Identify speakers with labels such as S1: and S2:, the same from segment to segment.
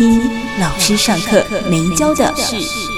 S1: 一老师上课没教的事。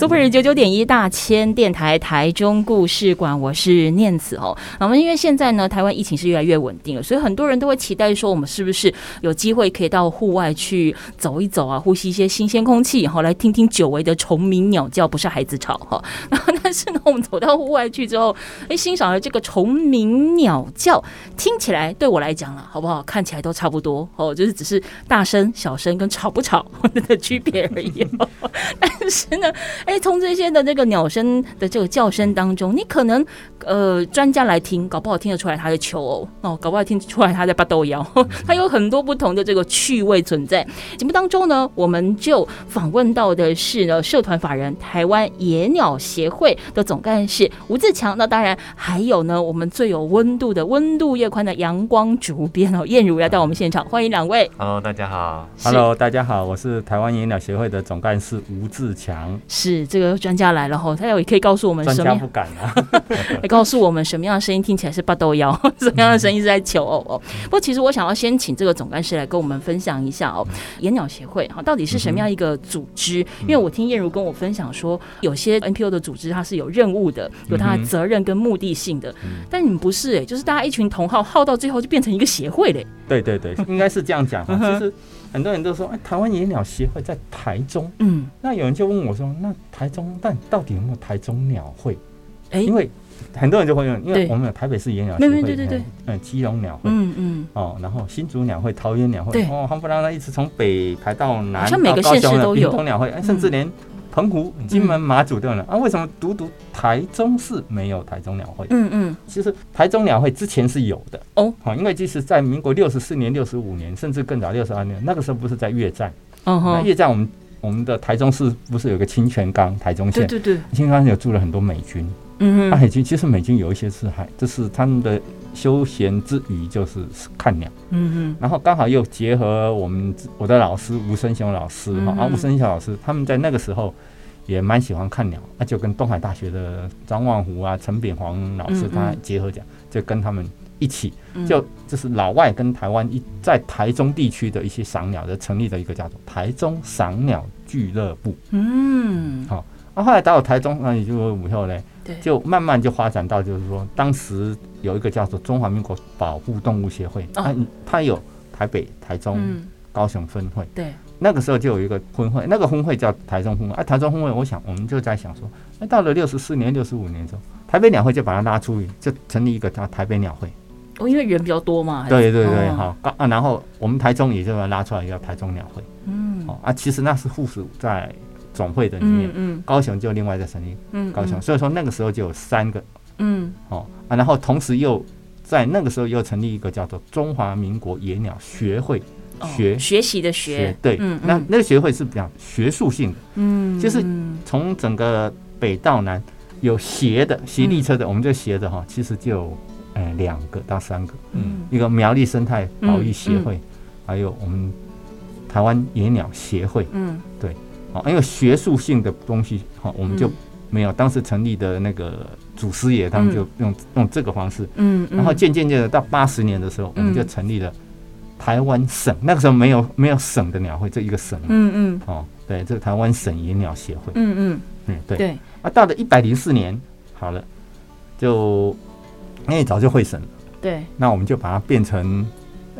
S1: Super 九九点一大千电台台中故事馆，我是念慈哦。那么因为现在呢，台湾疫情是越来越稳定了，所以很多人都会期待说，我们是不是有机会可以到户外去走一走啊，呼吸一些新鲜空气，然后来听听久违的虫鸣鸟叫，不是孩子吵哈。然后但是呢，我们走到户外去之后，哎，欣赏了这个虫鸣鸟叫，听起来对我来讲了，好不好？看起来都差不多哦，就是只是大声、小声跟吵不吵 的区别而已。但是呢。哎，从这些的这个鸟声的这个叫声当中，你可能呃专家来听，搞不好听得出来他在求偶哦，搞不好听出来他在拔豆芽，它有很多不同的这个趣味存在。节目当中呢，我们就访问到的是呢社团法人台湾野鸟协会的总干事吴自强，那当然还有呢我们最有温度的温度越宽的阳光主编哦燕如来到我们现场，欢迎两位。
S2: Hello，大家好。
S3: Hello，大家好，我是台湾野鸟协会的总干事吴自强。
S1: 是。这个专家来了后，他也可以告诉我们什
S3: 么？不敢啊！
S1: 来告诉我们什么样的声音听起来是八豆妖，什么样的声音是在求偶哦。不过，其实我想要先请这个总干事来跟我们分享一下哦，野鸟协会哈到底是什么样一个组织？因为我听燕如跟我分享说，有些 NPO 的组织它是有任务的，有它的责任跟目的性的，但你们不是哎，就是大家一群同好，好到最后就变成一个协会嘞。
S3: 对对对，应该是这样讲哈，其实。很多人都说，哎，台湾野鸟协会在台中。嗯，那有人就问我说，那台中，但到底有没有台中鸟会？哎，因为很多人就会问，因为我们有台北市野鸟协会，对对对对，嗯，基隆鸟会，嗯嗯，哦，然后新竹鸟会、桃园鸟会，哦，夯不啷当一直从北排到南，
S1: 好像每个县市都有，
S3: 屏东鸟会，甚至连。澎湖、金门、马祖都有啊？为什么独独台中市没有台中鸟会？嗯嗯，其实台中鸟会之前是有的哦，好，因为即使在民国六十四年、六十五年，甚至更早六十二年，那个时候不是在越战？那越战我们我们的台中市不是有个清泉岗台中县？对对对，清泉岗有住了很多美军。嗯嗯，美军其实美军有一些是海就是他们的。休闲之余就是看鸟，嗯嗯，然后刚好又结合我们我的老师吴生雄老师哈，啊吴生雄老师他们在那个时候也蛮喜欢看鸟，那就跟东海大学的张万湖啊陈炳煌老师他结合讲，就跟他们一起，就就是老外跟台湾一在台中地区的一些赏鸟的成立的一个叫做台中赏鸟俱乐部，嗯，好，那后来到了台中，那也就以后嘞。就慢慢就发展到，就是说，当时有一个叫做中华民国保护动物协会，它它有台北、台中、高雄分会。对，那个时候就有一个分会，那个分会叫台中分会。哎，台中分会，我想我们就在想说，那，到了六十四年、六十五年之后，台北鸟会就把它拉出去，就成立一个叫台北鸟会。
S1: 哦，因为人比较多嘛。
S3: 对对对，好啊，然后我们台中也就把它拉出来，一个台中鸟会。嗯，哦啊，其实那是附属在。总会的里面，嗯，高雄就另外再成立，嗯，高雄，所以说那个时候就有三个，嗯，哦啊，然后同时又在那个时候又成立一个叫做中华民国野鸟学会，学
S1: 学习的学，
S3: 对，那那个学会是比较学术性的，嗯，就是从整个北到南有斜的斜立车的，我们就斜的哈，其实就呃两个到三个，嗯，一个苗栗生态保育协会，还有我们台湾野鸟协会，嗯，对。哦，因为学术性的东西，哈，我们就没有。当时成立的那个祖师爷，他们就用用这个方式，嗯，然后渐渐渐的到八十年的时候，我们就成立了台湾省。那个时候没有没有省的鸟会，这一个省，嗯嗯，哦，对，这个台湾省野鸟协会，嗯嗯。嗯，对。对。啊，到了一百零四年，好了，就因为早就会省了，对，那我们就把它变成。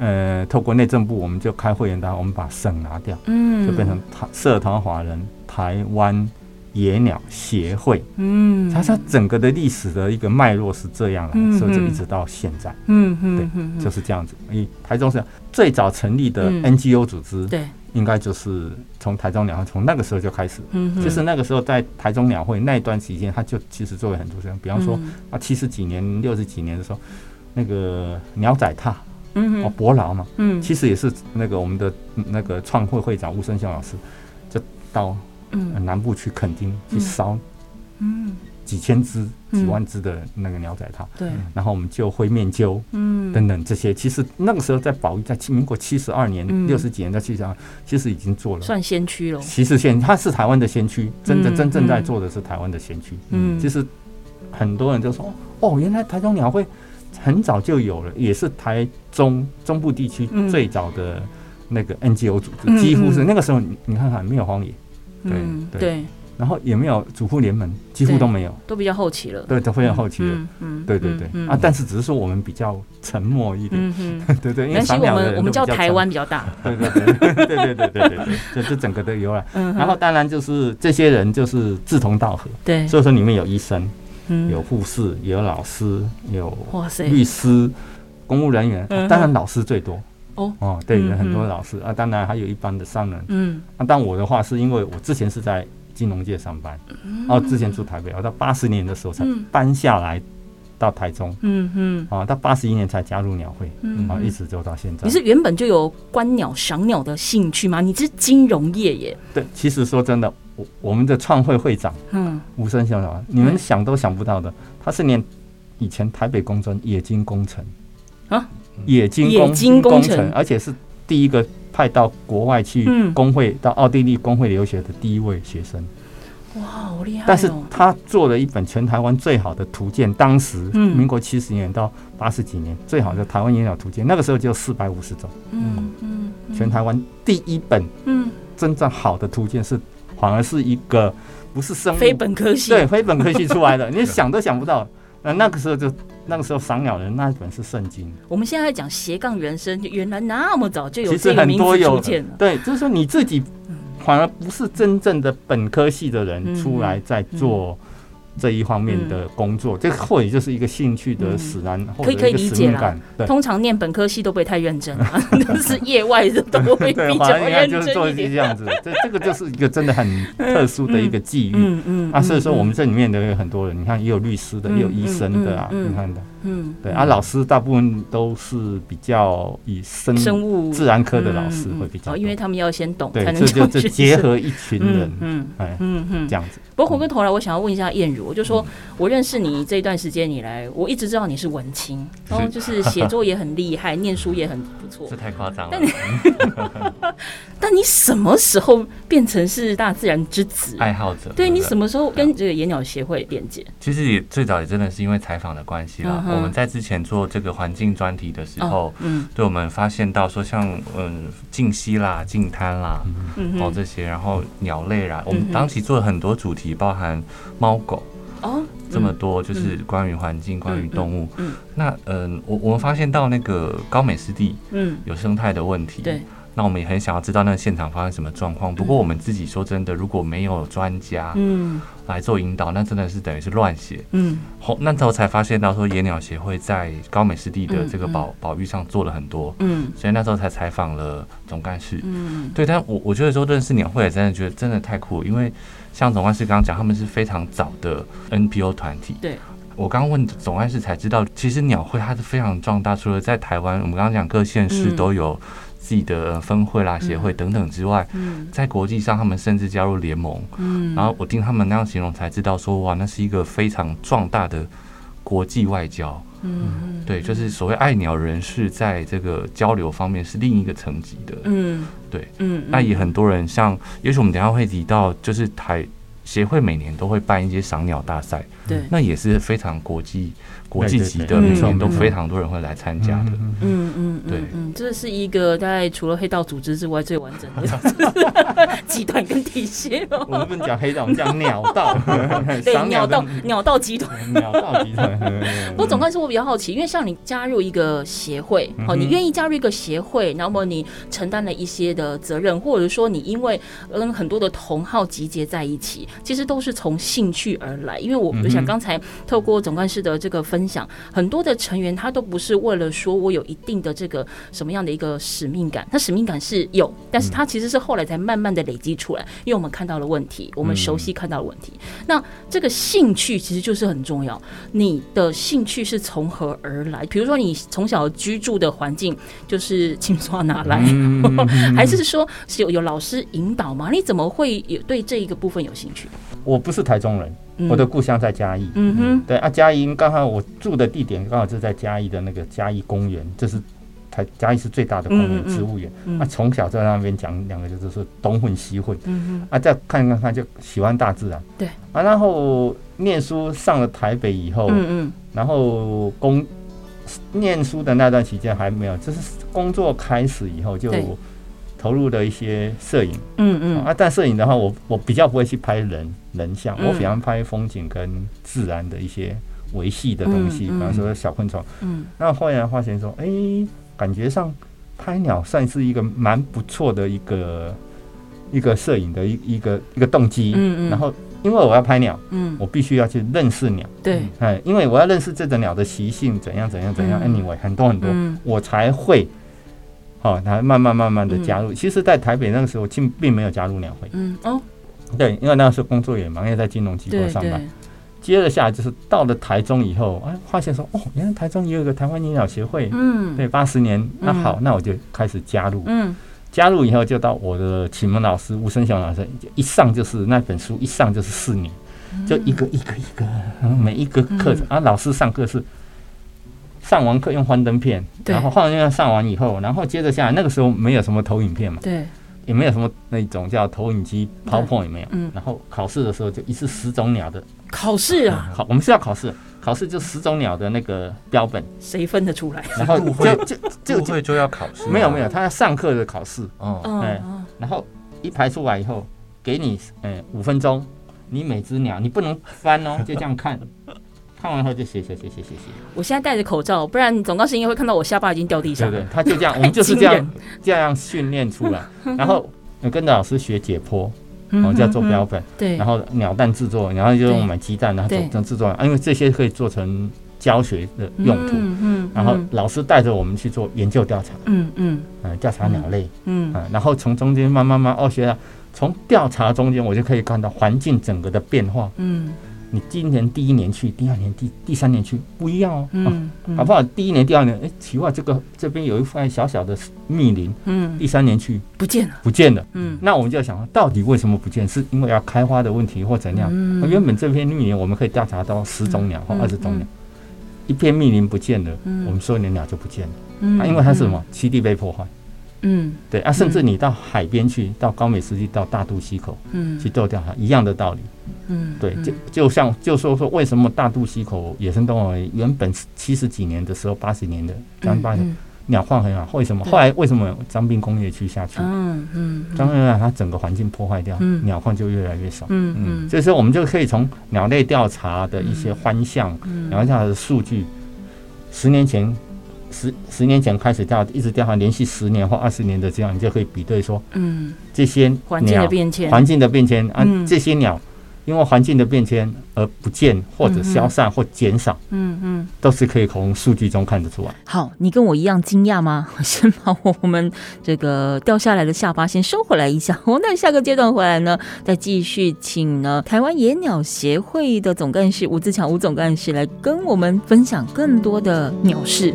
S3: 呃，透过内政部，我们就开会员单，我们把省拿掉，嗯，就变成台社团华人台湾野鸟协会，嗯，它它整个的历史的一个脉络是这样来，所以就一直到现在，嗯。嗯，对，就是这样子。因为台中是最早成立的 NGO 组织，对，应该就是从台中鸟会从那个时候就开始，嗯，就是那个时候在台中鸟会那一段时间，他就其实做了很多事情，比方说啊，七十几年、六十几年的时候，那个鸟仔踏。嗯哦，伯劳嘛，嗯，其实也是那个我们的那个创会会长吴生祥老师，就到嗯。南部去垦丁去烧，嗯，几千只、几万只的那个鸟仔套，对，然后我们就灰面鸠，嗯，等等这些，其实那个时候在保育，在民国七十二年、六十几年在七十二，其实已经做了，
S1: 算先驱了。
S3: 其实先，他是台湾的先驱，真的真正在做的是台湾的先驱。嗯，其实很多人就说，哦，原来台中鸟会。很早就有了，也是台中中部地区最早的那个 NGO 组织，几乎是那个时候，你看看没有荒野，对对，然后也没有主妇联盟，几乎都没有，
S1: 都比较后期了，
S3: 对，都非常后期了，嗯，对对对，啊，但是只是说我们比较沉默一点，对对，因为
S1: 我们我们叫台湾比较大，
S3: 对 对对。对对 对对对对，这这整个都有了，然后当然就是这些人就是志同道合，对，所以说里面有医生。有护士，有老师，有律师，公务人员，当然老师最多。哦哦，对，有很多老师啊，当然还有一般的商人。嗯，啊，但我的话是因为我之前是在金融界上班，然后之前住台北，我到八十年的时候才搬下来到台中。嗯嗯，啊，到八十一年才加入鸟会，啊，一直就到现在。
S1: 你是原本就有观鸟、赏鸟的兴趣吗？你是金融业耶？
S3: 对，其实说真的。我们的创会会长，嗯，吴声雄老师，你们想都想不到的，他是连以前台北工专冶金工程啊，冶金冶金工程，而且是第一个派到国外去工会到奥地利工会留学的第一位学生。
S1: 哇，好厉害！
S3: 但是他做了一本全台湾最好的图鉴，当时民国七十年到八十几年最好的台湾野鸟图鉴，那个时候就四百五十种。嗯嗯，全台湾第一本，嗯，真正好的图鉴是。反而是一个不是生物
S1: 非本科系，
S3: 对，非本科系出来的，你想都想不到。那那个时候就那个时候赏鸟人那一本是圣经。
S1: 我们现在在讲斜杠人生，原来那么早就有这个名字出现了。
S3: 对，就是说你自己反而不是真正的本科系的人出来在做。这一方面的工作，这或许就是一个兴趣的使然，
S1: 可以可以理解啦。通常念本科系都不会太认真啊，都是业外的都会 比较认真
S3: 就是做一些这样子，这这个就是一个真的很特殊的一个际遇。嗯嗯啊，所以说我们这里面的有很多人，你看也有律师的，也有医生的啊，你看的。嗯，对啊，老师大部分都是比较以生生物。自然科的老师会比较，
S1: 因为他们要先懂，
S3: 才能就就结合一群人，嗯嗯嗯。这样子。
S1: 不过回过头来，我想要问一下燕如，我就说我认识你这一段时间以来，我一直知道你是文青，然后就是写作也很厉害，念书也很不错。
S2: 这太夸张了。
S1: 但你，但你什么时候变成是大自然之子
S2: 爱好者？
S1: 对，你什么时候跟这个野鸟协会连接？
S2: 其实也最早也真的是因为采访的关系啦。我们在之前做这个环境专题的时候，嗯，对我们发现到说，像嗯静溪啦、静滩啦，嗯，哦这些，然后鸟类啦，我们当时做了很多主题，包含猫狗哦，这么多，就是关于环境、关于动物。嗯，那嗯，我我们发现到那个高美湿地，嗯，有生态的问题。对。那我们也很想要知道那个现场发生什么状况。不过我们自己说真的，如果没有专家嗯来做引导，那真的是等于是乱写嗯。后那时候才发现到说野鸟协会在高美湿地的这个保保育上做了很多嗯，所以那时候才采访了总干事嗯。对，但我我觉得说认识鸟会也真的觉得真的太酷，因为像总干事刚刚讲，他们是非常早的 NPO 团体。对，我刚刚问总干事才知道，其实鸟会它是非常壮大，除了在台湾，我们刚刚讲各县市都有。自己的分会啦、协会等等之外，在国际上，他们甚至加入联盟。然后我听他们那样形容，才知道说，哇，那是一个非常壮大的国际外交。嗯，对，就是所谓爱鸟人士在这个交流方面是另一个层级的。嗯，对，嗯，那也很多人像，也许我们等下会提到，就是台协会每年都会办一些赏鸟大赛，对，那也是非常国际。国际级的，每年都非常多人会来参加的。嗯嗯，对，嗯，
S1: 这是一个大概除了黑道组织之外最完整的 集团跟体系。
S3: 我们不能讲黑道，我们讲鸟道。
S1: 对，鸟道鸟道集团。
S3: 鸟道集团。
S1: 不过总归是我比较好奇，因为像你加入一个协会，好，你愿意加入一个协会，那么你承担了一些的责任，或者说你因为跟很多的同好集结在一起，其实都是从兴趣而来。因为我就想刚才透过总干事的这个分享，很多的成员他都不是为了说我有一定的这个什么样的一个使命感，他使命感是有，但是他其实是后来才慢慢的累积出来，因为我们看到了问题，我们熟悉看到了问题。那这个兴趣其实就是很重要，你的兴趣是从何而来？比如说你从小居住的环境就是青刷拿来，还是说是有有老师引导吗？你怎么会有对这一个部分有兴趣？
S3: 我不是台中人，我的故乡在嘉义。嗯哼，对啊，嘉义刚好我住的地点刚好就在嘉义的那个嘉义公园，这是台嘉义是最大的公园植物园。那，从小在那边讲两个就是东混西混。啊，再看看看就喜欢大自然。对啊，然后念书上了台北以后，嗯嗯，然后工念书的那段期间还没有，就是工作开始以后就。投入的一些摄影，嗯嗯。啊，但摄影的话，我我比较不会去拍人人像，我喜欢拍风景跟自然的一些维系的东西，比方说小昆虫，嗯，那后来发现说，哎，感觉上拍鸟算是一个蛮不错的一个一个摄影的一一个一个动机，嗯嗯，然后因为我要拍鸟，嗯，我必须要去认识鸟，对，哎，因为我要认识这种鸟的习性怎样怎样怎样，anyway 很多很多，我才会。好，他慢慢慢慢的加入。其实，在台北那个时候，并并没有加入两会。嗯哦，对，因为那个时候工作也忙，也在金融机构上班。接着下来就是到了台中以后，哎，发现说，哦，原来台中也有个台湾野鸟协会。嗯，对，八十年，那好，那我就开始加入。嗯，加入以后就到我的启蒙老师吴生祥老师，一上就是那本书，一上就是四年，就一个一个一个，每一个课程啊，老师上课是。上完课用幻灯片，然后幻灯片上完以后，然后接着下来，那个时候没有什么投影片嘛，对，也没有什么那种叫投影机，PowerPoint 也没有，嗯，然后考试的时候就一次十种鸟的
S1: 考试啊，
S3: 考我们是要考试，考试就十种鸟的那个标本，
S1: 谁分得出来？
S3: 然后就就就
S2: 就就要考试，
S3: 没有没有，他要上课的考试，哦，哎，然后一排出来以后，给你哎五分钟，你每只鸟你不能翻哦，就这样看。看完后就写写写写写写。我
S1: 现在戴着口罩，不然总告是应该会看到我下巴已经掉地上。
S3: 对对，他就这样，我们就是这样 这样训练出来。然后跟着老师学解剖，然后叫做标本。对。然后鸟蛋制作，然后就用买鸡蛋，然后做成制作。啊，因为这些可以做成教学的用途。嗯。然后老师带着我们去做研究调查。嗯嗯。嗯，调查鸟类。嗯。然后从中间慢慢慢哦，学了从调查中间，我就可以看到环境整个的变化。嗯。你今年第一年去，第二年、第第三年去不一样哦，嗯，好不好？第一年、第二年，哎，奇怪，这个这边有一块小小的密林，嗯，第三年去
S1: 不见了，
S3: 不见了，嗯，那我们就要想，到底为什么不见？是因为要开花的问题或怎样？嗯，原本这片密林我们可以调查到十种鸟或二十种鸟，一片密林不见了，我们所有的鸟就不见了，嗯，因为它是什么？栖地被破坏。嗯，对啊，甚至你到海边去，到高美湿地，到大肚溪口，嗯，去做调查，一样的道理。嗯，对，就就像就说说为什么大肚溪口野生动物原本七十几年的时候，八十年的刚八十鸟况很好，为什么？后来为什么张滨工业区下去？嗯嗯，张滨它整个环境破坏掉，鸟况就越来越少。嗯嗯，所以说我们就可以从鸟类调查的一些欢象，鸟调查的数据，十年前。十十年前开始调，一直调查，连续十年或二十年的这样，你就可以比对说，嗯，这些
S1: 环境的变迁，
S3: 环境的变迁啊，这些鸟因为环境的变迁而不见或者消散或减少，嗯嗯，都是可以从数据中看得出来。
S1: 好，你跟我一样惊讶吗？先把我们这个掉下来的下巴先收回来一下。我那下个阶段回来呢，再继续请呢台湾野鸟协会的总干事吴自强吴总干事来跟我们分享更多的鸟事。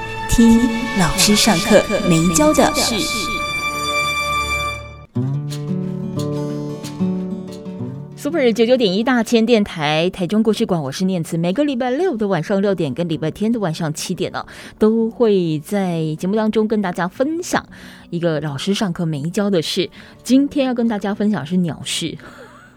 S1: 听老师上课没教的事。Super 九九点一大千电台台中故事馆，我是念慈。每个礼拜六的晚上六点跟礼拜天的晚上七点呢，都会在节目当中跟大家分享一个老师上课没教的事。今天要跟大家分享是鸟事，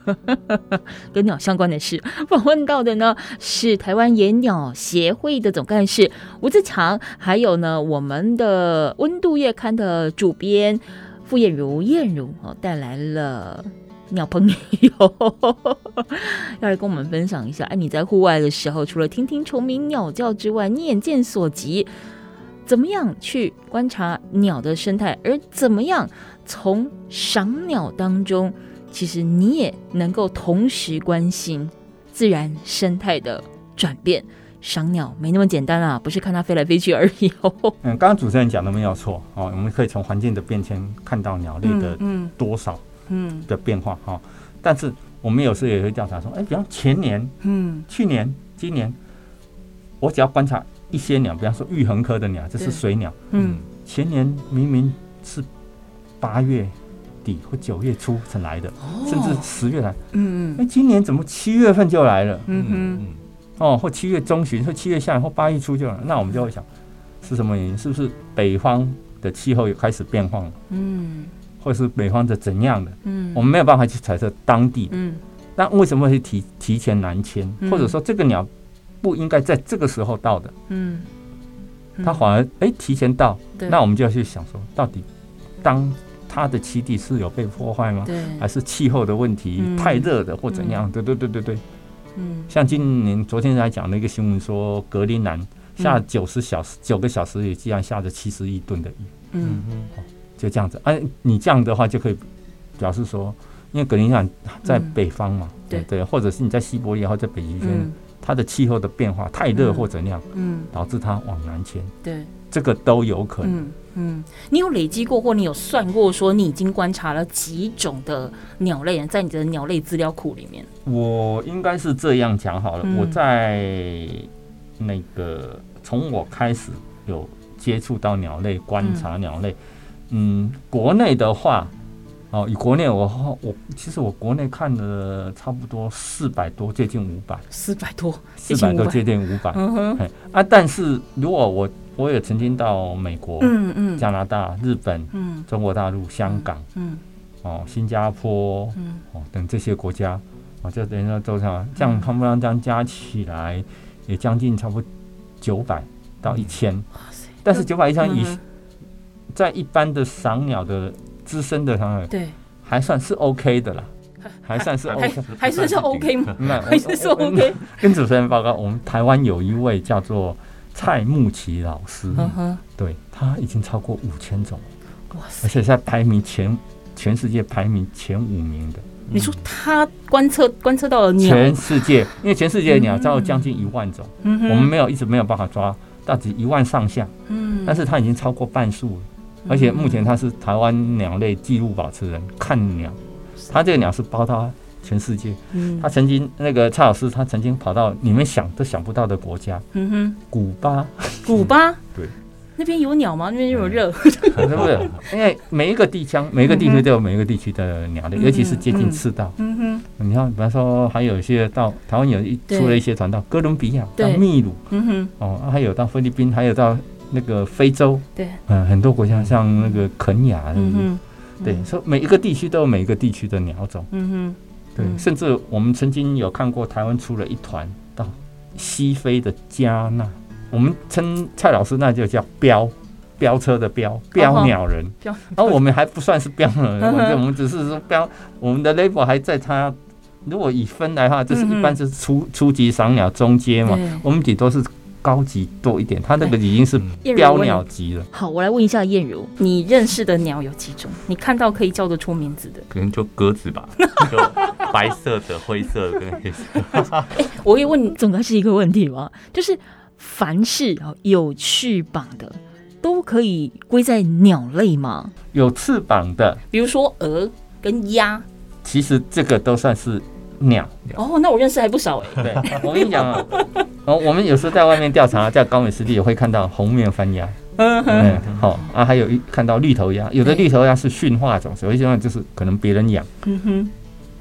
S1: 跟鸟相关的事。访问到的呢是台湾野鸟协会的总干事吴自强，还有呢我们的温度月刊的主编傅燕如燕如哦带来了。鸟朋友 要来跟我们分享一下，哎，你在户外的时候，除了听听虫鸣鸟叫之外，你眼见所及，怎么样去观察鸟的生态？而怎么样从赏鸟当中，其实你也能够同时关心自然生态的转变。赏鸟没那么简单啊，不是看它飞来飞去而已哦。
S3: 嗯，刚刚主持人讲的没有错哦，我们可以从环境的变迁看到鸟类的多少。嗯嗯嗯的变化哈，但是我们有时候也会调查说，哎，比方前年，嗯，去年、今年，我只要观察一些鸟，比方说玉衡科的鸟，这是水鸟，嗯，前年明明是八月底或九月初才来的，甚至十月来，嗯嗯，那今年怎么七月份就来了？嗯嗯，哦，或七月中旬或七月下或八月初就来，那我们就会想是什么原因？是不是北方的气候也开始变化了？嗯。或是北方的怎样的，嗯，我们没有办法去猜测当地，嗯，那为什么会提提前南迁，或者说这个鸟不应该在这个时候到的，嗯，它反而哎提前到，那我们就要去想说，到底当它的栖地是有被破坏吗？对，还是气候的问题太热的或怎样？对对对对对，嗯，像今年昨天才讲的一个新闻说，格陵兰下九十小时九个小时也竟然下着七十亿吨的雨，嗯。嗯。就这样子，哎、啊，你这样的话就可以表示说，因为格陵兰在北方嘛，嗯、对对，或者是你在西伯利亚或在北极圈，嗯、它的气候的变化太热或怎样，嗯，导致它往南迁，对，这个都有可能。
S1: 嗯，嗯，你有累积过或你有算过说你已经观察了几种的鸟类，在你的鸟类资料库里面？
S3: 我应该是这样讲好了，嗯、我在那个从我开始有接触到鸟类，观察鸟类。嗯。嗯，国内的话，哦，以国内我我其实我国内看的差不多四百多，接近五百，
S1: 四百多，
S3: 四百多接近五百，嗯哼，啊，但是如果我我也曾经到美国，嗯嗯，加拿大、日本，嗯，中国大陆、香港，嗯，哦，新加坡，嗯，哦等这些国家，哦，就等于说这样他们这样加起来也将近差不多九百到一千，但是九百一千以。在一般的赏鸟的资深的赏鸟，对，还算是 OK 的啦，还算是 OK，
S1: 还算是 OK 吗？还是说 OK？
S3: 跟主持人报告，我们台湾有一位叫做蔡木奇老师，对，他已经超过五千种，哇塞！而且在排名前，全世界排名前五名的。
S1: 你说他观测观测到了鸟？
S3: 全世界，因为全世界的鸟超过将近一万种，我们没有一直没有办法抓，到底一万上下，嗯，但是他已经超过半数了。而且目前他是台湾鸟类纪录保持人，看鸟，他这个鸟是包到全世界。他曾经那个蔡老师，他曾经跑到你们想都想不到的国家，嗯哼，古巴，
S1: 古巴，
S3: 对，
S1: 那边有鸟吗？那边有热？
S3: 是不是？因为每一个地腔，每一个地区都有每一个地区的鸟类，尤其是接近赤道。嗯哼，你看，比方说还有一些到台湾有一出了一些传到哥伦比亚，到秘鲁，嗯哼，哦，还有到菲律宾，还有到。那个非洲，对，嗯，很多国家像那个肯雅，嗯对，说每一个地区都有每一个地区的鸟种，嗯哼，对，甚至我们曾经有看过台湾出了一团到西非的加纳，我们称蔡老师那就叫飙飙车的飙飙鸟人，而我们还不算是飙鸟人，我们只是说飙，我们的 level 还在它，如果以分来的话，就是一般是初初级赏鸟中阶嘛，我们顶多是。高级多一点，它那个已经是标鸟级了。
S1: 好，我来问一下燕如，你认识的鸟有几种？你看到可以叫得出名字的？
S2: 可能就鸽子吧，就白色的、灰色的跟黑色。
S1: 欸、我可以问你，总该是一个问题吧？就是凡是有翅膀的，都可以归在鸟类吗？
S3: 有翅膀的，
S1: 比如说鹅跟鸭，
S3: 其实这个都算是。鸟
S1: 哦，那我认识还不少哎。
S3: 对，我跟你讲啊，哦，我们有时候在外面调查，在高美湿地也会看到红面番鸭。嗯哼，好啊，还有一看到绿头鸭，有的绿头鸭是驯化种，所以现在就是可能别人养。嗯哼，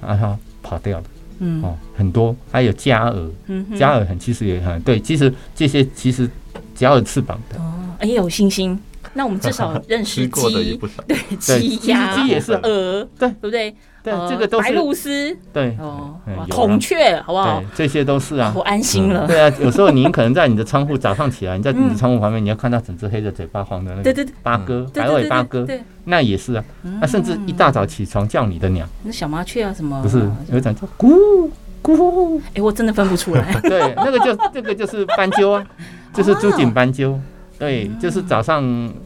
S3: 啊，它跑掉了。嗯哦，很多，还有家鹅，嗯，家鹅很其实也很对，其实这些其实只要有翅膀的
S1: 哦，也有星星。那我们至少认识鸡，对鸡鸭，
S3: 鸡也是
S1: 鹅，对，对不对？
S3: 对，这个都是
S1: 白鹭鸶，
S3: 对
S1: 哦，孔雀，好不好？
S3: 这些都是啊，
S1: 我安心了。
S3: 对啊，有时候您可能在你的窗户 早上起来，你在你的窗户旁边，你要看到整只黑的嘴巴黄的那个八哥，白尾八哥，那也是啊。那甚至一大早起床叫你的鸟，
S1: 那小麻雀啊什么？
S3: 不是，有一种叫咕咕，
S1: 哎，我真的分不出来。
S3: 对，那个就这个就是斑鸠啊，就是珠颈斑鸠。对，就是早上，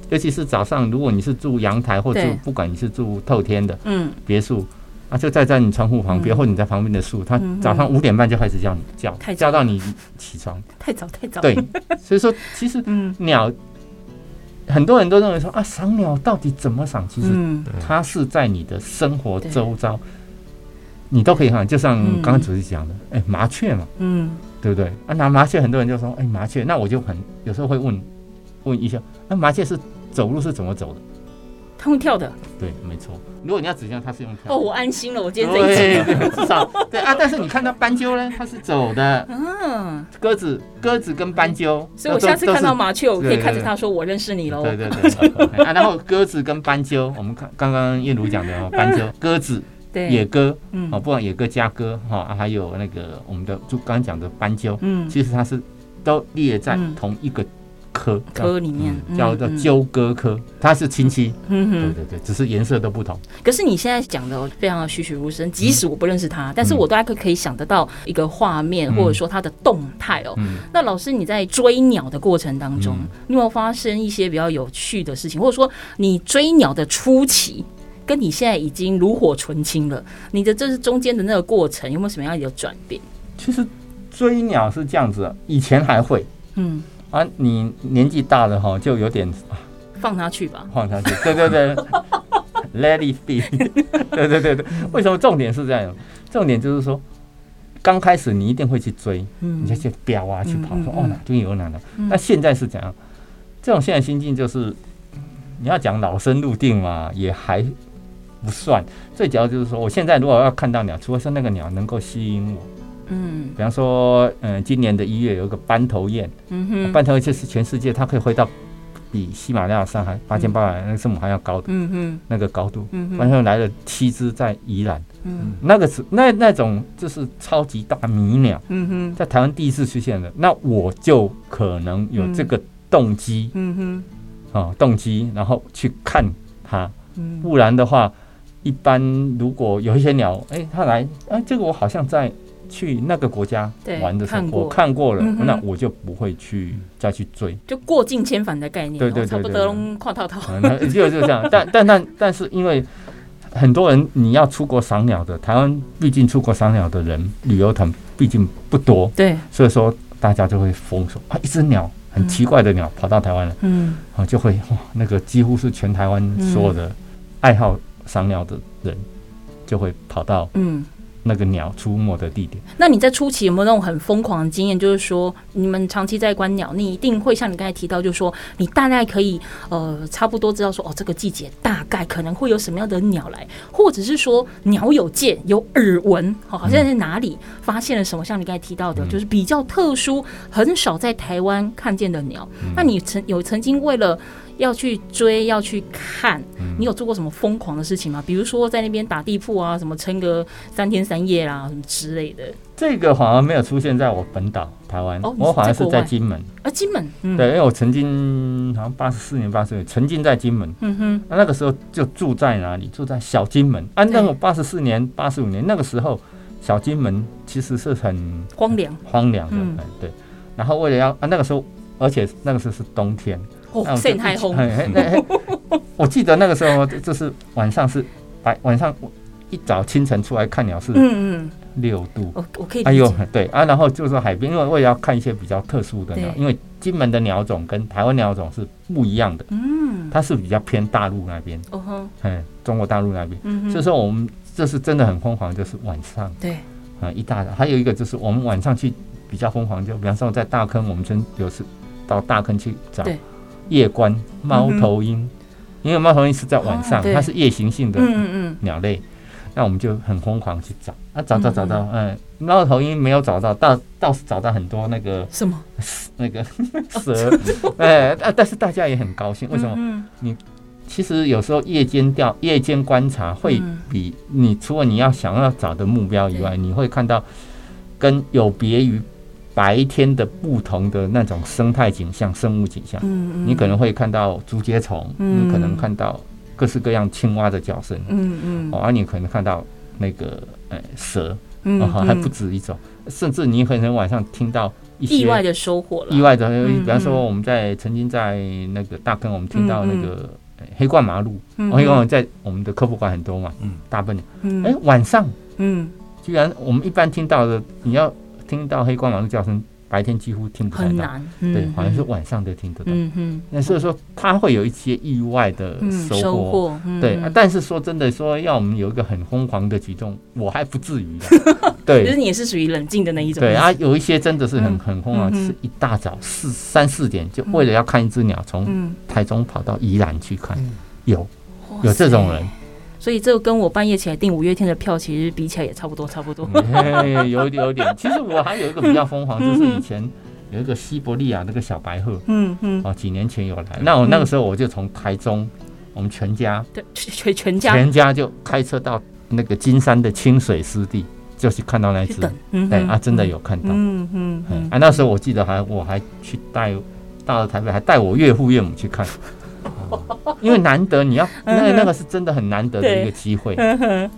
S3: 尤其是早上，如果你是住阳台或住，不管你是住透天的，嗯，别墅啊，就在在你窗户旁边，或者你在旁边的树，它早上五点半就开始叫你叫，叫到你起床，
S1: 太早太早。
S3: 对，所以说其实 鸟，很多人都认为说啊，赏鸟到底怎么赏？其实它是在你的生活周遭，你都可以看，就像刚刚主持讲的，哎，麻雀嘛，嗯，对不对？啊，拿麻雀，很多人就说，哎，麻雀，那我就很有时候会问。问一下，那麻雀是走路是怎么走的？
S1: 它会跳的。
S3: 对，没错。如果你要指向，它是用跳。
S1: 哦，我安心了。我今天这一集
S3: 至少对啊。但是你看到斑鸠呢，它是走的。嗯。鸽子，鸽子跟斑鸠。
S1: 所以我下次看到麻雀，我可以看着它说：“我认识你喽。”
S3: 对对对。啊，然后鸽子跟斑鸠，我们看刚刚燕如讲的哦，斑鸠、鸽子、野鸽，嗯，哦，不管野鸽、家鸽，哈，还有那个我们的就刚刚讲的斑鸠，嗯，其实它是都列在同一个。科
S1: 科里面
S3: 叫叫鸠鸽科，它是亲戚。对对对，只是颜色都不同。
S1: 可是你现在讲的非常的栩栩如生，即使我不认识它，但是我大概可以想得到一个画面，或者说它的动态哦。那老师你在追鸟的过程当中，你有没有发生一些比较有趣的事情，或者说你追鸟的初期，跟你现在已经炉火纯青了，你的这是中间的那个过程，有没有什么样的转变？
S3: 其实追鸟是这样子，以前还会，嗯。啊，你年纪大了哈，就有点
S1: 放他去吧，
S3: 放他去。对对对，Let it be。对对对对，为什么重点是这样？重点就是说，刚开始你一定会去追，你就去飙啊，去跑，说哦哪边有哪的。那现在是怎样？这种现在心境就是，你要讲老生入定嘛，也还不算。最主要就是说，我现在如果要看到鸟，除非是那个鸟能够吸引我。嗯，比方说，嗯，今年的一月有一个班头雁，嗯哼，班头雁就是全世界它可以回到比喜马拉雅山还八千八百那个圣母还要高的，嗯哼，那个高度，嗯哼，完全来了七只在宜兰，嗯，那个是那那种就是超级大迷鸟，嗯哼，在台湾第一次出现的，那我就可能有这个动机，嗯哼，啊，动机，然后去看它，不然的话，一般如果有一些鸟，哎，它来，哎，这个我好像在。去那个国家玩的时候，我看过了，那我就不会去再去追，
S1: 就过境迁返的概念，
S3: 对对对，
S1: 差不多跨套套，
S3: 就就这样。但但但但是，因为很多人你要出国赏鸟的，台湾毕竟出国赏鸟的人旅游团毕竟不多，对，所以说大家就会封锁啊，一只鸟很奇怪的鸟跑到台湾了，嗯，啊就会哇，那个几乎是全台湾所有的爱好赏鸟的人就会跑到，嗯。那个鸟出没的地点。
S1: 那你在初期有没有那种很疯狂的经验？就是说，你们长期在观鸟，你一定会像你刚才提到，就是说，你大概可以呃，差不多知道说，哦，这个季节大概可能会有什么样的鸟来，或者是说，鸟有见有耳闻，好，好像在哪里发现了什么？像你刚才提到的，就是比较特殊，很少在台湾看见的鸟。那你曾有曾经为了要去追，要去看，你有做过什么疯狂的事情吗？比如说在那边打地铺啊，什么撑个三天三夜啦，什么之类的。
S3: 这个好像没有出现在我本岛台湾，哦、我好像是在金门
S1: 啊，金门。嗯、
S3: 对，因为我曾经好像八十四年、八十岁曾经在金门。嗯哼。那那个时候就住在哪里？住在小金门。啊，那个八十四年、八十五年那个时候，小金门其实是很
S1: 荒凉、
S3: 荒凉的。嗯，对。然后为了要啊，那个时候，而且那个时候是冬天。
S1: 哦，晒太红。
S3: 我记得那个时候就是晚上是白，晚上一早清晨出来看鸟是嗯嗯六度。
S1: 我我可以。
S3: 哎呦，对啊，然后就是海边，因为我也要看一些比较特殊的鸟，因为金门的鸟种跟台湾鸟种是不一样的。嗯。它是比较偏大陆那边。哦吼。哎，中国大陆那边。嗯。所以说我们这是真的很疯狂，就是晚上。对。啊，一大早还有一个就是我们晚上去比较疯狂，就比方说在大坑，我们真有时到大坑去找。夜观猫头鹰，因为猫头鹰是在晚上，它是夜行性的鸟类。那我们就很疯狂去找，啊，找找找到，嗯，猫头鹰没有找到，倒倒是找到很多那个
S1: 什么？
S3: 那个 蛇，哎，啊，但是大家也很高兴，为什么？你其实有时候夜间调、夜间观察会比你除了你要想要找的目标以外，你会看到跟有别于白天的不同的那种生态景象、生物景象。你可能会看到竹节虫，你可能看到。各式各样青蛙的叫声，嗯嗯，哦，而你可能看到那个呃蛇，嗯，还不止一种，甚至你可能晚上听到一些
S1: 意外的收获了，
S3: 意外的，比方说我们在曾经在那个大坑，我们听到那个黑冠麻鹭，黑冠麻鹭在我们的科普馆很多嘛，嗯，大笨鸟，哎，晚上，嗯，居然我们一般听到的，你要听到黑冠麻鹭叫声。白天几乎听不太到，对，好像是晚上都听得到。嗯那所以说，他会有一些意外的收获，对。但是说真的，说要我们有一个很疯狂的举动，我还不至于的。对，
S1: 其实你也是属于冷静的那一种。
S3: 对啊，有一些真的是很很疯狂，是一大早四三四点就为了要看一只鸟，从台中跑到宜兰去看，有有这种人。
S1: 所以这个跟我半夜起来订五月天的票，其实比起来也差不多，差不多。
S3: 有有点，其实我还有一个比较疯狂，就是以前有一个西伯利亚那个小白鹤，嗯嗯，哦，几年前有来，那我那个时候我就从台中，我们全家，
S1: 对，全全家，
S3: 全家就开车到那个金山的清水湿地，就去看到那只，对啊，真的有看到，嗯嗯，啊，那时候我记得还我还去带到了台北，还带我岳父岳母去看。因为难得你要那那个是真的很难得的一个机会，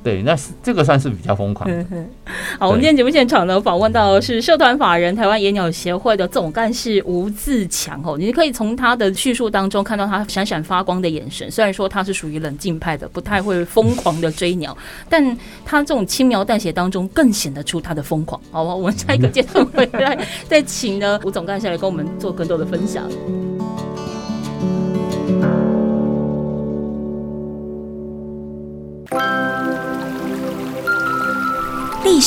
S3: 对，那是这个算是比较疯狂。
S1: 好，我们今天节目现场呢访问到的是社团法人台湾野鸟协会的总干事吴自强哦，你可以从他的叙述当中看到他闪闪发光的眼神。虽然说他是属于冷静派的，不太会疯狂的追鸟，但他这种轻描淡写当中更显得出他的疯狂。好吧，我们下一个 阶段回来再请呢吴总干事来跟我们做更多的分享。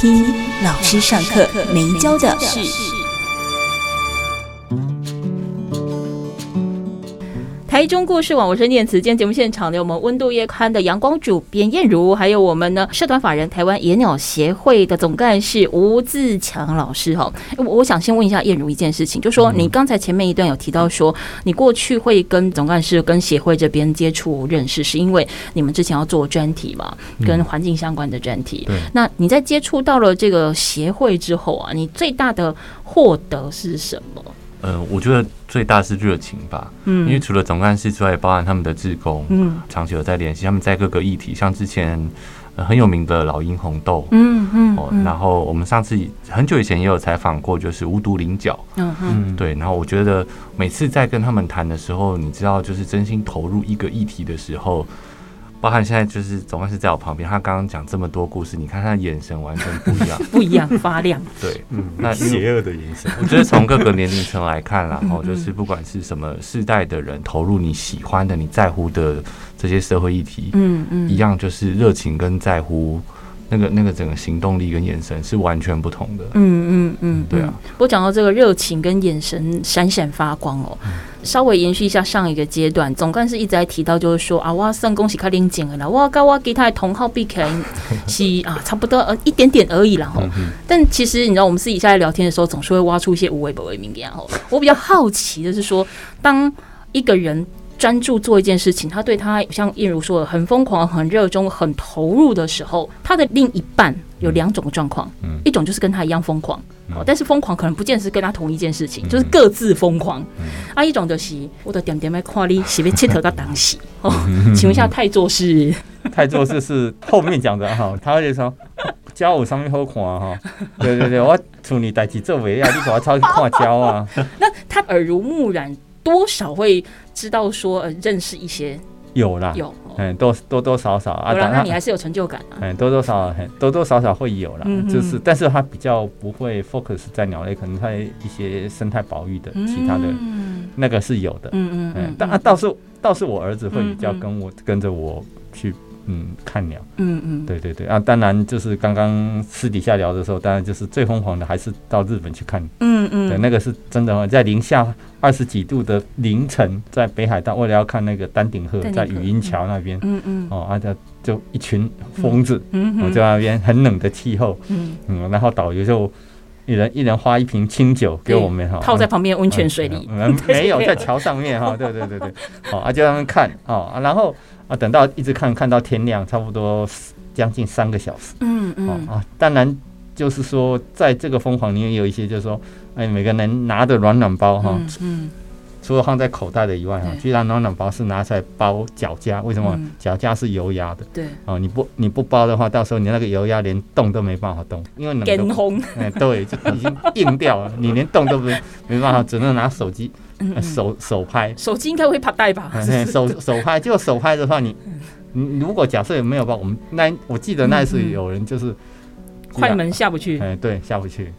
S1: 听老师上课没教的事。台中故事网，我是念慈。今天节目现场的有我们温度夜刊的阳光主编燕如，还有我们呢社团法人台湾野鸟协会的总干事吴自强老师哈。我想先问一下燕如一件事情，就说你刚才前面一段有提到说，你过去会跟总干事跟协会这边接触认识，是因为你们之前要做专题嘛，跟环境相关的专题。那你在接触到了这个协会之后啊，你最大的获得是什么？
S2: 呃，我觉得最大是热情吧，嗯，因为除了总干事之外，包含他们的志工，嗯，长期有在联系，他们在各个议题，像之前、呃、很有名的老鹰红豆，嗯嗯，哦，然后我们上次很久以前也有采访过，就是无毒菱角，嗯。嗯，对，然后我觉得每次在跟他们谈的时候，你知道，就是真心投入一个议题的时候。包含现在就是总干事在我旁边，他刚刚讲这么多故事，你看他的眼神完全不一样，
S1: 不一样，发亮。
S2: 对，嗯，
S3: 那邪恶的眼神。
S2: 我觉得从各个年龄层来看，然后就是不管是什么世代的人投入你喜欢的、你在乎的这些社会议题，嗯嗯，一样就是热情跟在乎。那个那个整个行动力跟眼神是完全不同的。嗯嗯嗯，对啊。
S1: 不过讲到这个热情跟眼神闪闪发光哦，稍微延续一下上一个阶段，总干事一直在提到，就是说啊，哇，算恭喜他领奖了啦，哇，跟哇给他的同号比起来是啊，差不多呃一点点而已啦。哈。但其实你知道，我们私底下在聊天的时候，总是会挖出一些无为不为名言。哈。我比较好奇的是说，当一个人。专注做一件事情，他对他像燕如说的很疯狂、很热衷、很投入的时候，他的另一半有两种状况，嗯，一种就是跟他一样疯狂，哦，但是疯狂可能不见得是跟他同一件事情，就是各自疯狂。啊，一种就是我的点点麦看你是不是切头到当时 哦，请问一下太做事，
S3: 太做事是后面讲的哈，他就说教我上面好看哈，对对对，我处理代志做尾啊，你把我抄去看教啊，
S1: 那他耳濡目染。多少会知道说，呃，认识一些
S3: 有啦，
S1: 有
S3: 嗯，多多多少少啊，
S1: 当然你还是有成就感啊。
S3: 嗯，多多少少，多多少少会有啦，就是，但是它比较不会 focus 在鸟类，可能在一些生态保育的其他的，那个是有的。嗯嗯嗯，但啊，倒是倒是我儿子会比较跟我跟着我去。嗯，看鸟，嗯嗯，对对对。啊，当然就是刚刚私底下聊的时候，当然就是最疯狂的还是到日本去看，嗯嗯，对，那个是真的，在零下二十几度的凌晨，在北海道为了要看那个丹顶鹤，在语音桥那边，嗯嗯，哦，啊，就就一群疯子，嗯我在那边很冷的气候，嗯。嗯，然后导游就一人一人花一瓶清酒给我们哈，
S1: 泡在旁边温泉水里，
S3: 没有在桥上面哈，对对对对，好啊就让他们看哦啊然后。啊，等到一直看看到天亮，差不多将近三个小时。嗯嗯。啊，当然就是说，在这个疯狂里面有一些，就是说，哎，每个人拿着暖暖包哈，嗯，除了放在口袋的以外哈，居然暖暖包是拿出来包脚夹，为什么？脚夹是油压的。对。哦，你不你不包的话，到时候你那个油压连动都没办法动，因为冷。
S1: 跟红。
S3: 哎，对，就已经硬掉了，你连动都没没办法，只能拿手机。手手拍，
S1: 手机应该会拍带吧？
S3: 手手拍，就手拍的话，你你如果假设有没有包？我们那我记得那次有人就是
S1: 快门下不去，
S3: 哎，对，下不去。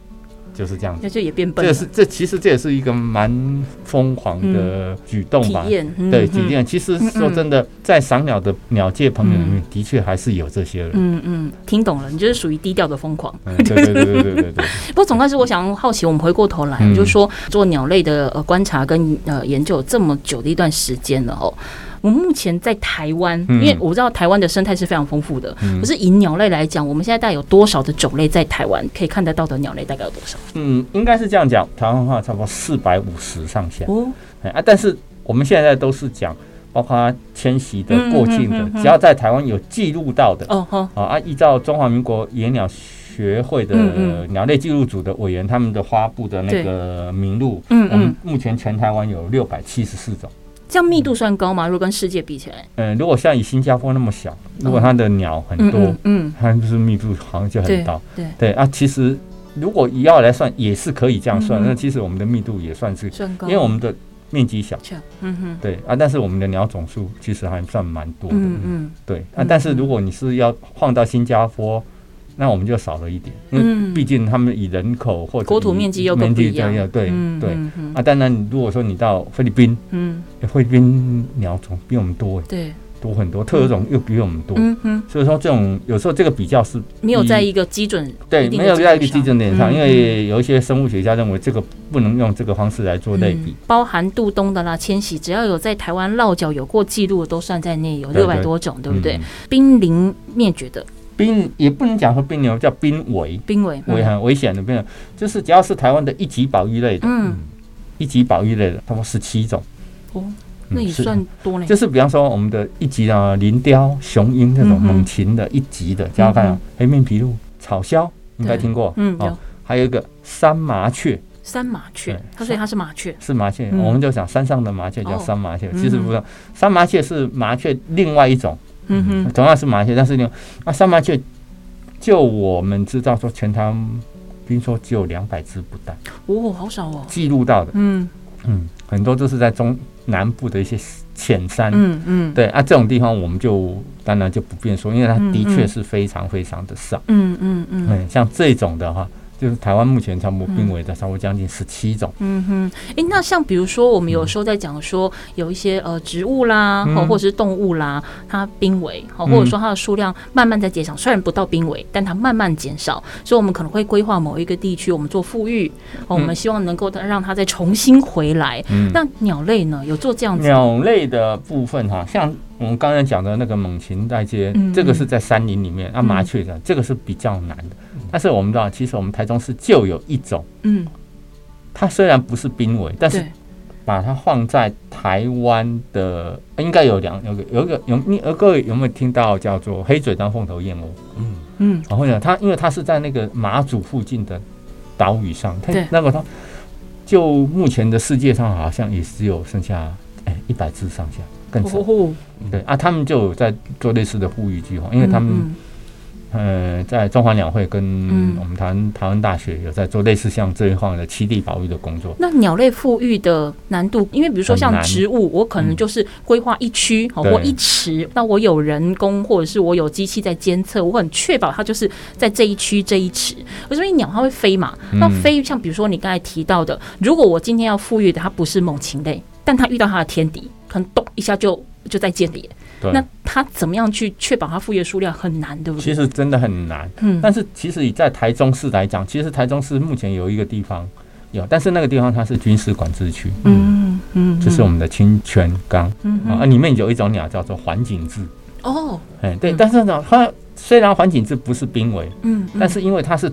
S3: 就是这样子，
S1: 那就也变笨。
S3: 这是这其实这也是一个蛮疯狂的举动吧？体验，对，体验。其实说真的，在赏鸟的鸟界朋友里面，的确还是有这些人。
S1: 嗯嗯，听懂了，你就是属于低调的疯狂。
S3: 对对对对对对。
S1: 不过总归是，我想好奇，我们回过头来，就是说做鸟类的呃观察跟呃研究这么久的一段时间了哦。我们目前在台湾，因为我知道台湾的生态是非常丰富的。可是以鸟类来讲，我们现在大概有多少的种类在台湾可以看得到的鸟类大概有多少？
S3: 嗯，应该是这样讲，台湾话差不多四百五十上下。哦，啊，但是我们现在都是讲，包括迁徙的、过境的，只要在台湾有记录到的，哦啊，依照中华民国野鸟学会的鸟类记录组的委员他们的发布的那个名录，嗯，我们目前全台湾有六百七十四种。
S1: 这样密度算高吗？如果跟世界比起来，
S3: 嗯，如果像以新加坡那么小，如果它的鸟很多，嗯，它就是密度好像就很高，对对啊。其实如果以要来算，也是可以这样算。那其实我们的密度也算是因为我们的面积小，嗯哼，对啊。但是我们的鸟总数其实还算蛮多的，嗯嗯，对啊。但是如果你是要放到新加坡。那我们就少了一点，因为毕竟他们以人口或者
S1: 国土面积又不一样，
S3: 对对。啊。当然，如果说你到菲律宾，嗯，菲律宾鸟种比我们多，对，多很多，特有种又比我们多，嗯，所以说这种有时候这个比较是
S1: 没有在一个基准，
S3: 对，没有在一个基准点上，因为有一些生物学家认为这个不能用这个方式来做类比，
S1: 包含渡冬的啦、迁徙，只要有在台湾落脚有过记录的都算在内，有六百多种，对不对？濒临灭绝的。
S3: 濒也不能讲说濒临，叫濒危，
S1: 濒危
S3: 危很危险的濒，就是只要是台湾的一级保育类的，嗯，一级保育类的，差不多十七种。
S1: 哦，那也算多呢。
S3: 就是比方说我们的一级啊，林雕、雄鹰这种猛禽的一级的，大家看啊，黑面琵鹭、草鸮，应该听过，嗯，有。还有一个山麻雀，
S1: 山麻雀，它所以它是麻雀，
S3: 是麻雀，我们就讲山上的麻雀叫山麻雀，其实不是，山麻雀是麻雀另外一种。嗯哼，同样是麻雀，但是呢，啊，山麻雀，就我们知道说，全台湾听说只有两百只不到，
S1: 哦，好少哦，
S3: 记录到的，嗯。嗯，很多都是在中南部的一些浅山，嗯嗯，对啊，这种地方我们就当然就不便说，因为它的确是非常非常的少，嗯嗯嗯，嗯，像这种的话。就是台湾目前差不多濒危的，差不多将近十七种。嗯哼，
S1: 哎，那像比如说，我们有时候在讲说，有一些呃植物啦，或或者是动物啦，它濒危，好，或者说它的数量慢慢在减少，虽然不到濒危，但它慢慢减少，所以我们可能会规划某一个地区，我们做复育，我们希望能够让它再重新回来。那鸟类呢，有做这样子？
S3: 鸟类的部分哈，像我们刚才讲的那个猛禽带接，这个是在山林里面，那麻雀的这个是比较难的。但是我们知道，其实我们台中市就有一种，嗯，它虽然不是濒危，但是把它放在台湾的，应该有两有个有一个有你呃各位有没有听到叫做黑嘴当凤头燕鸥？嗯嗯，然后呢，它因为它是在那个马祖附近的岛屿上，它那个它就目前的世界上好像也只有剩下哎一百只上下，更少。对啊，他们就有在做类似的呼吁计划，因为他们。呃，在中华鸟会跟我们台湾台湾大学有在做类似像这一块的栖地保育的工作。
S1: 那鸟类复育的难度，因为比如说像植物，我可能就是规划一区或一池，那我有人工或者是我有机器在监测，我很确保它就是在这一区这一池。为什么鸟它会飞嘛？那飞像比如说你刚才提到的，如果我今天要复育的它不是猛禽类，但它遇到它的天敌，可能咚一下就就在见底。对那他怎么样去确保他副业数量很难，对不对？
S3: 其实真的很难。嗯，但是其实以在台中市来讲，其实台中市目前有一个地方有，但是那个地方它是军事管制区。嗯嗯，就是我们的清泉岗。嗯啊，里面有一种鸟叫做环颈雉。哦，哎对，但是呢，它虽然环颈雉不是濒危，嗯，但是因为它是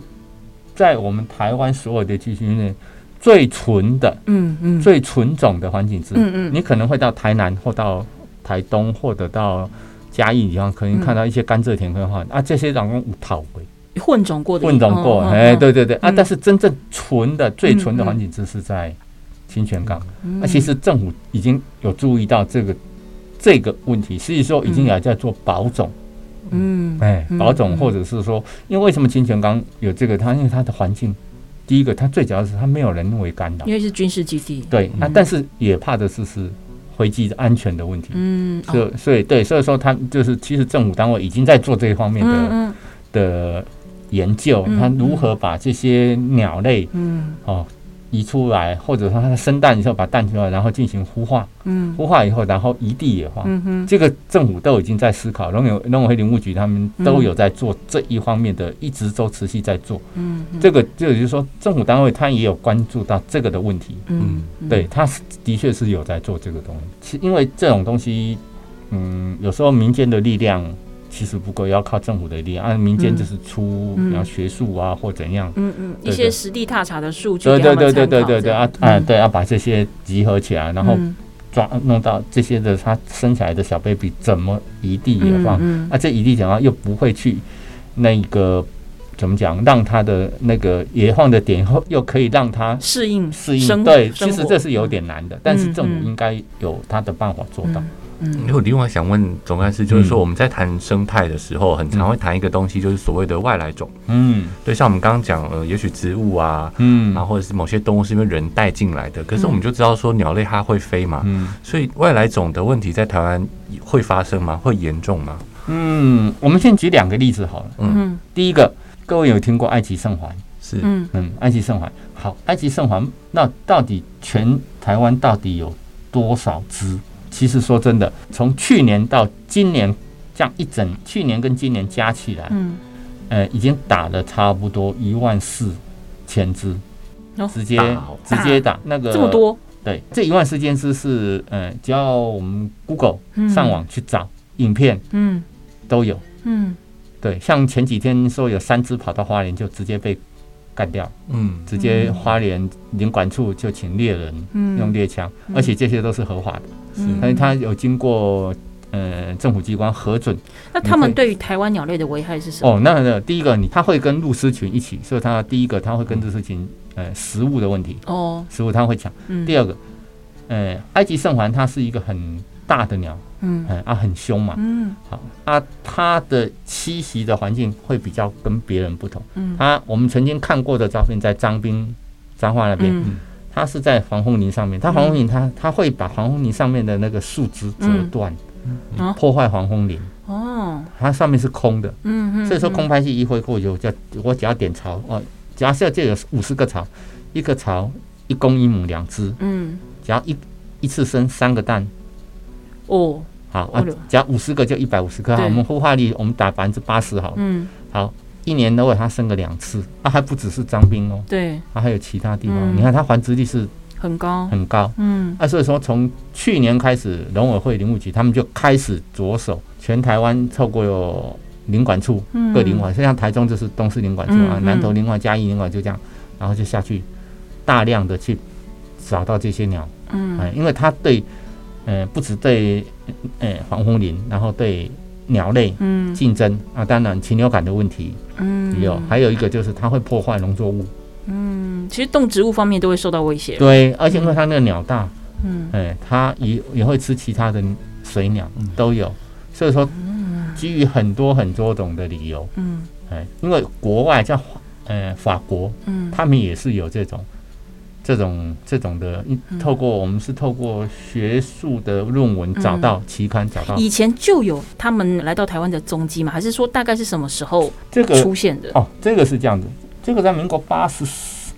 S3: 在我们台湾所有的地区内最纯的，嗯嗯，最纯种的环境雉。嗯嗯，你可能会到台南或到。台东或者到嘉义地方，可能看到一些甘蔗田的话，啊，这些人工无套位
S1: 混种过的，
S3: 混种过，哎，对对对，啊，但是真正纯的、最纯的环境只是在清泉岗。那其实政府已经有注意到这个这个问题，所以说已经也在做保种。嗯，哎，保种或者是说，因为为什么清泉岗有这个？它因为它的环境，第一个它最主要是它没有人为干扰，
S1: 因为是军事基地。
S3: 对，那但是也怕的是是。飞机的安全的问题，嗯，所以所以对，所以说他就是其实政府单位已经在做这一方面的、嗯嗯、的研究，他如何把这些鸟类，嗯，哦。移出来，或者说它生蛋以后把蛋出来，然后进行孵化，嗯，孵化以后，然后移地野化，嗯哼，这个政府都已经在思考，农业农委会林务局他们都有在做这一方面的，一直都持续在做，嗯，这个这也就是说政府单位他也有关注到这个的问题，嗯，对，他是的确是有在做这个东西，因为这种东西，嗯，有时候民间的力量。其实不够，要靠政府的力量，按民间就是出，然后学术啊或怎样，嗯嗯，
S1: 一些实地踏查的数据，
S3: 对对对对对对对啊啊对，要把这些集合起来，然后抓弄到这些的它生起来的小 baby 怎么移地野放，啊这移地野放又不会去那个怎么讲，让它的那个野放的点后又可以让它
S1: 适应
S3: 适应，对，其实这是有点难的，但是政府应该有他的办法做到。
S2: 嗯，我另外想问总干事，就是说我们在谈生态的时候，很常会谈一个东西，就是所谓的外来种。嗯，对，像我们刚刚讲，呃，也许植物啊，嗯，然后或者是某些动物是因为人带进来的，可是我们就知道说鸟类它会飞嘛，嗯，所以外来种的问题在台湾会发生吗？会严重吗？
S3: 嗯，我们先举两个例子好了。嗯，第一个，各位有听过埃及圣环？
S2: 是，嗯
S3: 嗯，埃及圣环。好，埃及圣环，那到底全台湾到底有多少只？其实说真的，从去年到今年这样一整，去年跟今年加起来，嗯，呃，已经打了差不多一万四千只，直接直接打那个
S1: 这么多，
S3: 对，这一万四千只是，呃，只要我们 Google 上网去找影片，嗯，都有，嗯，对，像前几天说有三只跑到花莲就直接被干掉，嗯，直接花莲领管处就请猎人用猎枪，而且这些都是合法的。所以它有经过呃政府机关核准。
S1: 那他们对于台湾鸟类的危害是什么？
S3: 哦，那那第一个，你它会跟鹭鸶群一起，所以它第一个它会跟鹭鸶群呃食物的问题哦，食物它会抢。第二个，呃，埃及圣环它是一个很大的鸟，嗯，啊很凶嘛，嗯，好啊，它的栖息的环境会比较跟别人不同。嗯，它我们曾经看过的照片在张滨彰化那边。嗯它是在防风林上面，它防风林它它会把防风林上面的那个树枝折断，破坏防风林。哦，它上面是空的，嗯嗯，所以说空拍器一挥过去，就我只要点巢哦，假设这有五十个巢，一个巢一公一母两只，嗯，只要一一次生三个蛋，哦，好啊，只要五十个就一百五十颗，好，我们孵化率我们打百分之八十好，嗯，好。一年都会它生个两次，它、啊、还不只是彰滨哦，对，它、啊、还有其他地方。嗯、你看它繁殖率是
S1: 很高。
S3: 很高，嗯，啊，所以说从去年开始，农委会林务局他们就开始着手，全台湾透过有林管处各林管，像台中就是东势林管处啊，嗯、南投林管、嘉义林管就这样，然后就下去大量的去找到这些鸟，嗯，因为它对，呃，不止对，呃，防风林，然后对。鸟类竞争啊，当然禽流感的问题嗯有，还有一个就是它会破坏农作物。
S1: 嗯，其实动植物方面都会受到威胁。
S3: 对，而且因为它那个鸟大，嗯，哎，它也也会吃其他的水鸟，都有。所以说，基于很多很多种的理由，嗯，哎，因为国外叫呃法国，嗯，他们也是有这种这种这种的，透过我们是透过学术的论文找到期刊找到，
S1: 以前就有他们来到台湾的踪迹吗？还是说大概是什么时候这个出现的？
S3: 哦，这个是这样子，这个在民国八十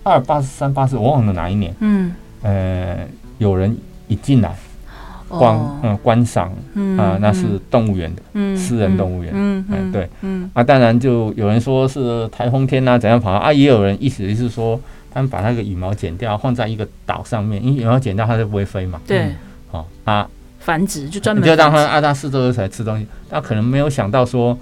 S3: 二、八十三、八十，我忘了哪一年，嗯，呃，有人一进来。观嗯观赏啊，那是动物园的，嗯，私人动物园，嗯嗯对，嗯啊，当然就有人说是台风天呐，怎样跑啊？也有人意思是说，他们把那个羽毛剪掉，放在一个岛上面，因为羽毛剪掉它就不会飞嘛。
S1: 对，
S3: 好啊，
S1: 繁殖就专门
S3: 就让它按它四周来吃东西，它可能没有想到说，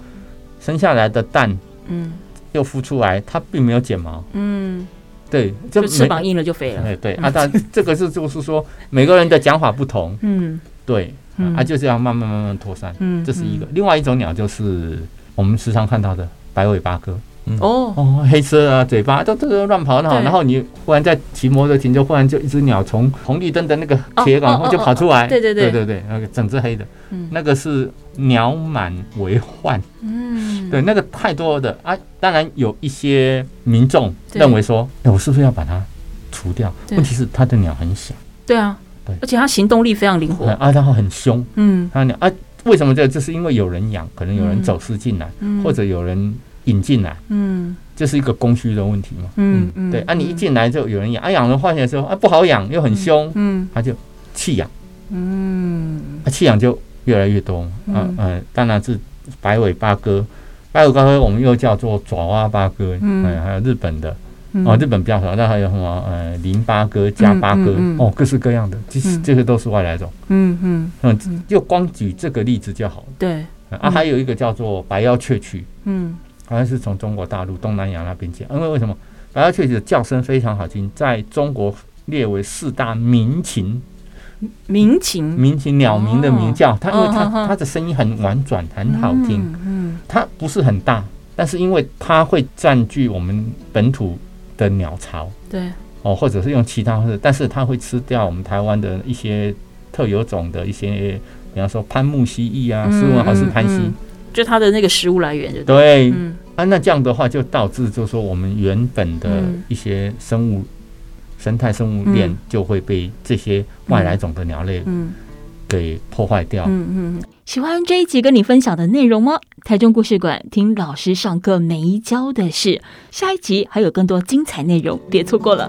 S3: 生下来的蛋，嗯，又孵出来，它并没有剪毛，嗯，对，
S1: 就翅膀硬了就飞了。
S3: 对对啊，但这个是就是说每个人的讲法不同，嗯。对，啊，就是要慢慢慢慢脱散，嗯，这是一个。另外一种鸟就是我们时常看到的白尾八哥，哦。哦，黑色啊，嘴巴都都都乱跑，然后然后你忽然在骑摩托停就忽然就一只鸟从红绿灯的那个铁杆就跑出来，
S1: 对对对。
S3: 对对对，那个整只黑的，那个是鸟满为患，嗯，对，那个太多的啊，当然有一些民众认为说，哎，我是不是要把它除掉？问题是它的鸟很小，
S1: 对啊。对。而且它行动力非常灵活。
S3: 啊，然后很凶，嗯，它鸟，啊，为什么这？这是因为有人养，可能有人走私进来，或者有人引进来，嗯，这是一个供需的问题嘛，嗯嗯，对，啊，你一进来就有人养，啊，养了发现说啊不好养，又很凶，嗯，他就弃养，嗯，啊，弃养就越来越多，嗯，嗯，当然是白尾八哥，白尾八哥我们又叫做爪哇八哥，嗯，还有日本的。哦，日本比较少，那还有什么？呃，林八哥、加八哥，哦，各式各样的，其实这个都是外来种。嗯嗯。嗯，就光举这个例子就好了。
S1: 对，
S3: 啊，还有一个叫做白腰雀鸲，嗯，好像是从中国大陆、东南亚那边进。因为为什么白腰雀鸲的叫声非常好听，在中国列为四大鸣禽。
S1: 鸣禽，
S3: 鸣禽鸟鸣的鸣叫，它因为它它的声音很婉转，很好听。嗯，它不是很大，但是因为它会占据我们本土。的鸟巢，
S1: 对
S3: 哦，或者是用其他方式，但是它会吃掉我们台湾的一些特有种的一些，比方说攀木蜥蜴啊，斯文豪氏攀蜥，
S1: 就它的那个食物来源就
S3: 对，啊，那这样的话就导致就是说我们原本的一些生物、嗯、生态生物链就会被这些外来种的鸟类，嗯。给破坏掉。嗯
S1: 嗯，喜欢这一集跟你分享的内容吗？台中故事馆听老师上课没教的事，下一集还有更多精彩内容，别错过了。